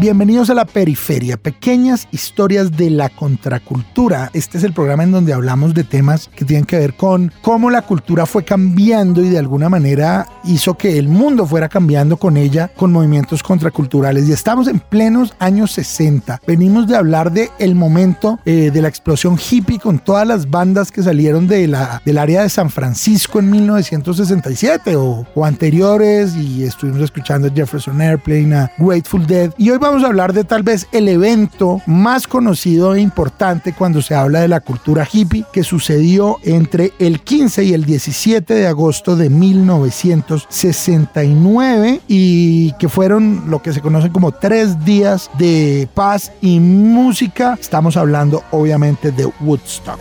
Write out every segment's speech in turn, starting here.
Bienvenidos a la periferia, pequeñas historias de la contracultura. Este es el programa en donde hablamos de temas que tienen que ver con cómo la cultura fue cambiando y de alguna manera hizo que el mundo fuera cambiando con ella, con movimientos contraculturales. Y estamos en plenos años 60. Venimos de hablar de el momento eh, de la explosión hippie con todas las bandas que salieron de la, del área de San Francisco en 1967 o, o anteriores y estuvimos escuchando Jefferson Airplane, a Grateful Dead. Y hoy vamos vamos a hablar de tal vez el evento más conocido e importante cuando se habla de la cultura hippie que sucedió entre el 15 y el 17 de agosto de 1969 y que fueron lo que se conocen como tres días de paz y música. Estamos hablando obviamente de Woodstock.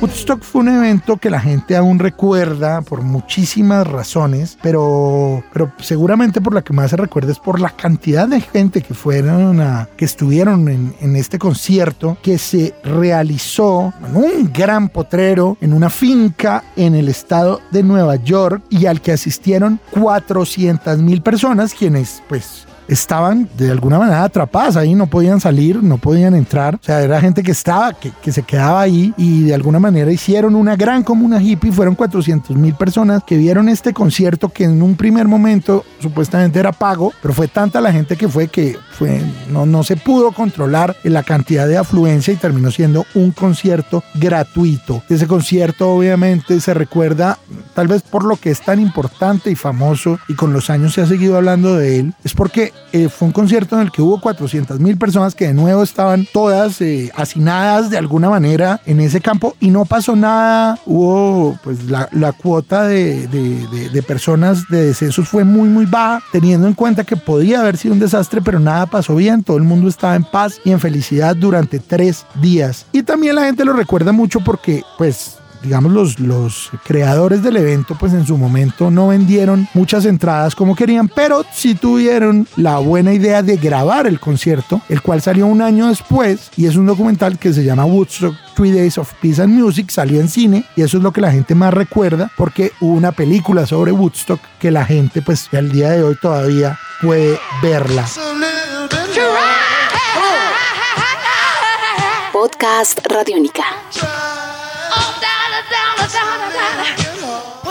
Woodstock fue un evento que la gente aún recuerda por muchísimas razones, pero, pero seguramente por la que más se recuerda es por la cantidad de gente que fueron a, que estuvieron en, en este concierto que se realizó en un gran potrero en una finca en el estado de Nueva York y al que asistieron 400 mil personas, quienes pues estaban de alguna manera atrapadas ahí, no podían salir, no podían entrar. O sea, era gente que estaba, que, que se quedaba ahí y de alguna manera hicieron una gran comuna hippie. Fueron 400 mil personas que vieron este concierto que en un primer momento supuestamente era pago, pero fue tanta la gente que fue que fue, no, no se pudo controlar la cantidad de afluencia y terminó siendo un concierto gratuito. Ese concierto obviamente se recuerda tal vez por lo que es tan importante y famoso y con los años se ha seguido hablando de él, es porque eh, fue un concierto en el que hubo 400 mil personas que de nuevo estaban todas eh, hacinadas de alguna manera en ese campo y no pasó nada. Hubo pues la, cuota de, de, de, personas de decesos fue muy muy baja, teniendo en cuenta que podía haber sido un desastre, pero nada pasó bien. Todo el mundo estaba en paz y en felicidad durante tres días. Y también la gente lo recuerda mucho porque pues digamos, los, los creadores del evento, pues en su momento no vendieron muchas entradas como querían, pero sí tuvieron la buena idea de grabar el concierto, el cual salió un año después y es un documental que se llama Woodstock Three Days of Peace and Music, salió en cine y eso es lo que la gente más recuerda porque hubo una película sobre Woodstock que la gente pues al día de hoy todavía puede verla. Podcast Radiónica.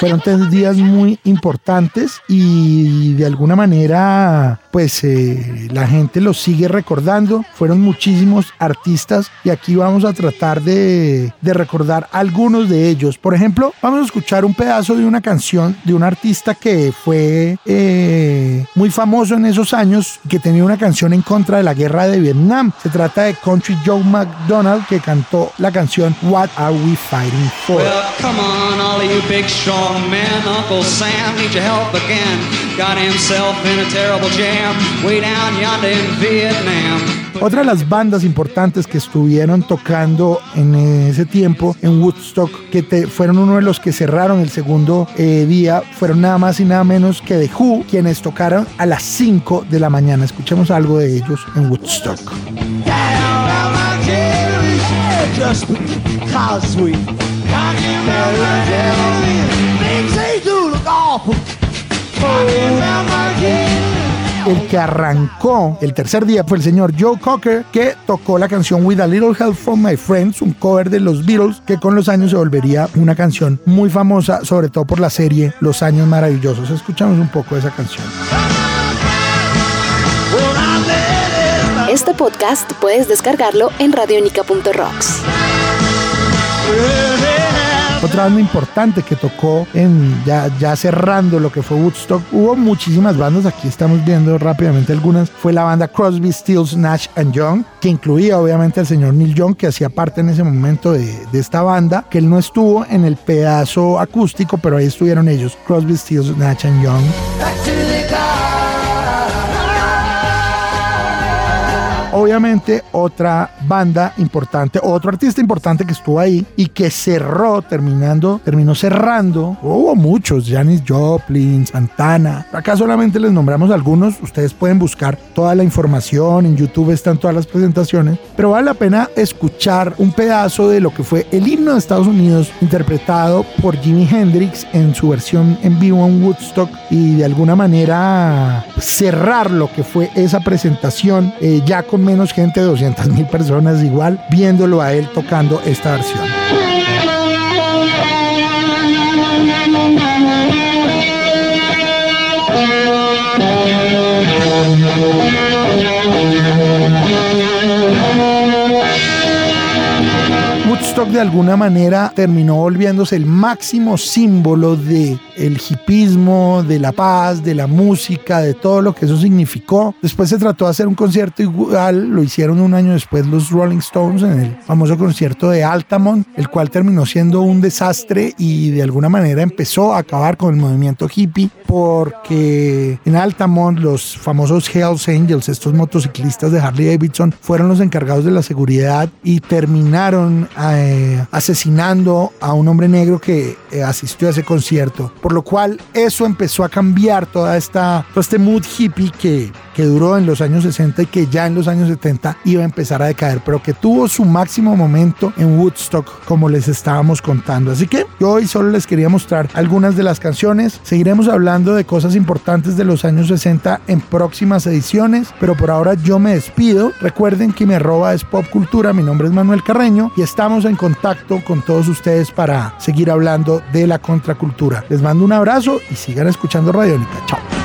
Fueron tres días muy importantes y de alguna manera pues eh, la gente los sigue recordando. Fueron muchísimos artistas y aquí vamos a tratar de, de, recordar algunos de ellos. Por ejemplo, vamos a escuchar un pedazo de una canción de un artista que fue eh, muy famoso en esos años, que tenía una canción en contra de la guerra de Vietnam. Se trata de Country Joe McDonald que cantó la canción What Are We Fighting For? Well, you big strong men. Uncle Sam needs your help again. Got himself in a terrible jam. Way down yonder in Vietnam. Otra de las bandas importantes que estuvieron tocando en ese tiempo en Woodstock, que te, fueron uno de los que cerraron el segundo eh, día, fueron nada más y nada menos que The Who, quienes tocaron a las 5 de la mañana. Escuchemos algo de ellos en Woodstock. El que arrancó el tercer día fue el señor Joe Cocker, que tocó la canción With a Little Help from My Friends, un cover de los Beatles, que con los años se volvería una canción muy famosa, sobre todo por la serie Los Años Maravillosos. Escuchamos un poco de esa canción. Este podcast puedes descargarlo en radionica.rocks. Otra banda importante que tocó en ya, ya cerrando lo que fue Woodstock, hubo muchísimas bandas, aquí estamos viendo rápidamente algunas, fue la banda Crosby, Stills, Nash and Young, que incluía obviamente al señor Neil Young, que hacía parte en ese momento de, de esta banda, que él no estuvo en el pedazo acústico, pero ahí estuvieron ellos, Crosby, Stills, Nash and Young. Obviamente otra banda importante, otro artista importante que estuvo ahí y que cerró, terminando, terminó cerrando. Hubo muchos, Janis Joplin, Santana. Acá solamente les nombramos algunos. Ustedes pueden buscar toda la información. En YouTube están todas las presentaciones. Pero vale la pena escuchar un pedazo de lo que fue el himno de Estados Unidos interpretado por Jimi Hendrix en su versión en vivo en Woodstock y de alguna manera cerrar lo que fue esa presentación eh, ya con menos gente, 200 mil personas igual, viéndolo a él tocando esta versión. Woodstock de alguna manera terminó volviéndose el máximo símbolo de el hipismo, de la paz, de la música, de todo lo que eso significó. Después se trató de hacer un concierto igual, lo hicieron un año después los Rolling Stones en el famoso concierto de Altamont, el cual terminó siendo un desastre y de alguna manera empezó a acabar con el movimiento hippie porque en Altamont los famosos Hells Angels, estos motociclistas de Harley Davidson, fueron los encargados de la seguridad y terminaron eh, asesinando a un hombre negro que eh, asistió a ese concierto. Por lo cual eso empezó a cambiar toda esta, todo este mood hippie que, que duró en los años 60 y que ya en los años 70 iba a empezar a decaer, pero que tuvo su máximo momento en Woodstock, como les estábamos contando. Así que yo hoy solo les quería mostrar algunas de las canciones. Seguiremos hablando de cosas importantes de los años 60 en próximas ediciones, pero por ahora yo me despido. Recuerden que mi arroba es Pop Cultura, mi nombre es Manuel Carreño y estamos en contacto con todos ustedes para seguir hablando de la contracultura. Les mando un abrazo y sigan escuchando Radiónica. Chao.